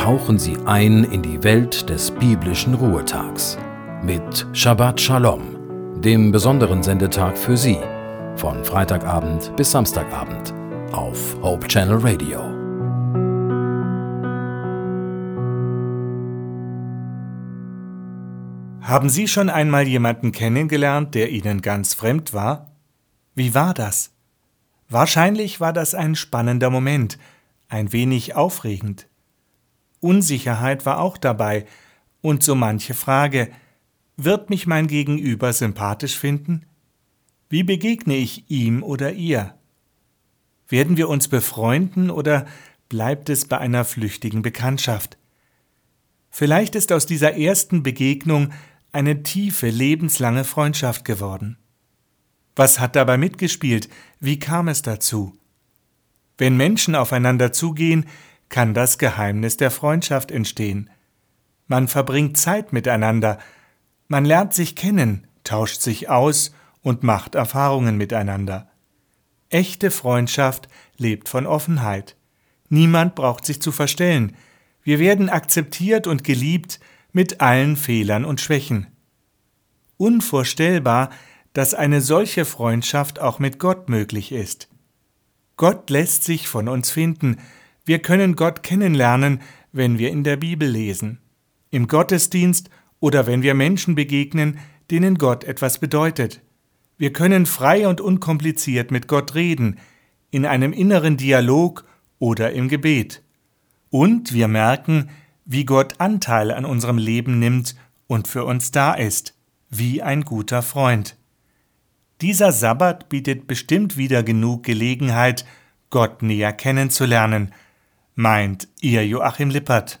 tauchen Sie ein in die Welt des biblischen Ruhetags mit Shabbat Shalom, dem besonderen Sendetag für Sie, von Freitagabend bis Samstagabend auf Hope Channel Radio. Haben Sie schon einmal jemanden kennengelernt, der Ihnen ganz fremd war? Wie war das? Wahrscheinlich war das ein spannender Moment, ein wenig aufregend. Unsicherheit war auch dabei und so manche Frage, wird mich mein Gegenüber sympathisch finden? Wie begegne ich ihm oder ihr? Werden wir uns befreunden oder bleibt es bei einer flüchtigen Bekanntschaft? Vielleicht ist aus dieser ersten Begegnung eine tiefe, lebenslange Freundschaft geworden. Was hat dabei mitgespielt? Wie kam es dazu? Wenn Menschen aufeinander zugehen, kann das Geheimnis der Freundschaft entstehen. Man verbringt Zeit miteinander, man lernt sich kennen, tauscht sich aus und macht Erfahrungen miteinander. Echte Freundschaft lebt von Offenheit. Niemand braucht sich zu verstellen. Wir werden akzeptiert und geliebt mit allen Fehlern und Schwächen. Unvorstellbar, dass eine solche Freundschaft auch mit Gott möglich ist. Gott lässt sich von uns finden, wir können Gott kennenlernen, wenn wir in der Bibel lesen, im Gottesdienst oder wenn wir Menschen begegnen, denen Gott etwas bedeutet. Wir können frei und unkompliziert mit Gott reden, in einem inneren Dialog oder im Gebet. Und wir merken, wie Gott Anteil an unserem Leben nimmt und für uns da ist, wie ein guter Freund. Dieser Sabbat bietet bestimmt wieder genug Gelegenheit, Gott näher kennenzulernen, meint ihr Joachim Lippert.